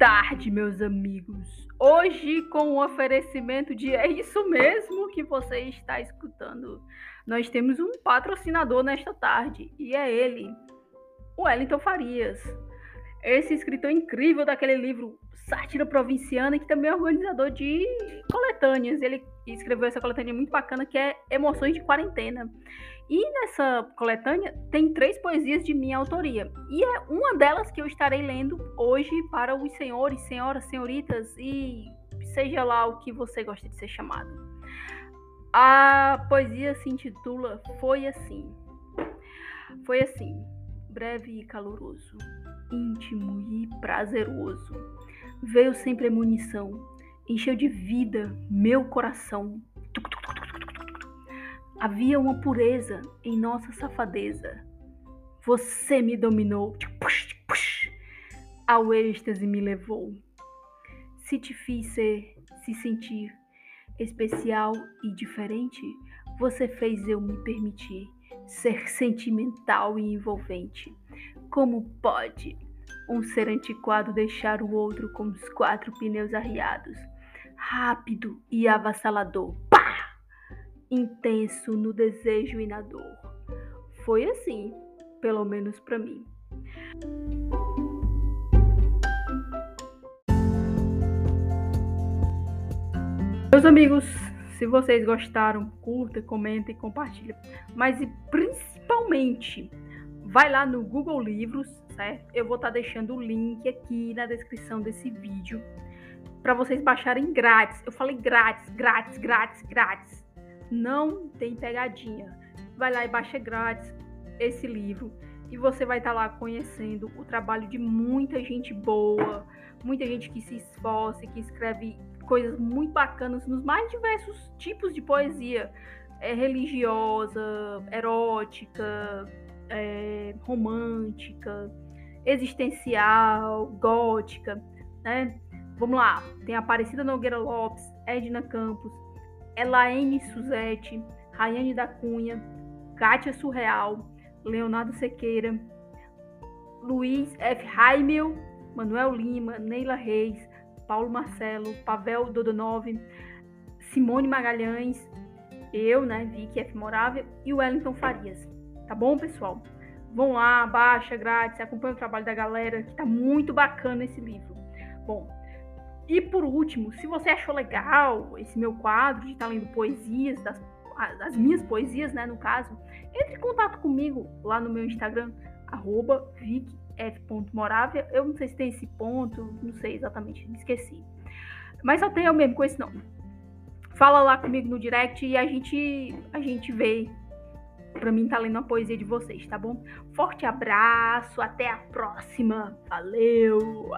tarde, meus amigos. Hoje, com o oferecimento de é isso mesmo que você está escutando, nós temos um patrocinador nesta tarde e é ele, o Wellington Farias. Esse escritor incrível daquele livro Sátira Provinciana, que também é organizador de coletâneas. Ele escreveu essa coletânea muito bacana que é Emoções de Quarentena. E nessa coletânea tem três poesias de minha autoria. E é uma delas que eu estarei lendo hoje para os senhores, senhoras, senhoritas e seja lá o que você gosta de ser chamado. A poesia se intitula Foi Assim. Foi assim, breve e caloroso, íntimo e prazeroso. Veio sem premonição, encheu de vida meu coração. Havia uma pureza em nossa safadeza. Você me dominou, ao êxtase me levou. Se te fiz ser, se sentir especial e diferente, você fez eu me permitir ser sentimental e envolvente. Como pode um ser antiquado deixar o outro com os quatro pneus arriados? Rápido e avassalador intenso no desejo e na dor. Foi assim, pelo menos para mim. Meus amigos, se vocês gostaram, curta, comenta e compartilha. Mas e principalmente, vai lá no Google Livros, certo? Eu vou estar tá deixando o link aqui na descrição desse vídeo para vocês baixarem grátis. Eu falei grátis, grátis, grátis, grátis não tem pegadinha. Vai lá e baixa grátis esse livro e você vai estar tá lá conhecendo o trabalho de muita gente boa, muita gente que se esforça, que escreve coisas muito bacanas nos mais diversos tipos de poesia, é, religiosa, erótica, é, romântica, existencial, gótica, né? Vamos lá, tem Aparecida Nogueira Lopes, Edna Campos, Elaine Suzete, Rayane da Cunha, Kátia Surreal, Leonardo Sequeira, Luiz F. Raimel, Manuel Lima, Neila Reis, Paulo Marcelo, Pavel Dodonov, Simone Magalhães, eu, né, Vicky F. Morável e Wellington Farias. Tá bom, pessoal? Vão lá, baixa grátis, acompanha o trabalho da galera, que tá muito bacana esse livro. Bom, e por último, se você achou legal esse meu quadro de estar tá lendo poesias, das, as minhas poesias, né, no caso, entre em contato comigo lá no meu Instagram, arroba vicf.moravia. Eu não sei se tem esse ponto, não sei exatamente, me esqueci. Mas só tem eu mesmo com esse nome. Fala lá comigo no direct e a gente, a gente vê pra mim tá lendo a poesia de vocês, tá bom? Forte abraço, até a próxima. Valeu!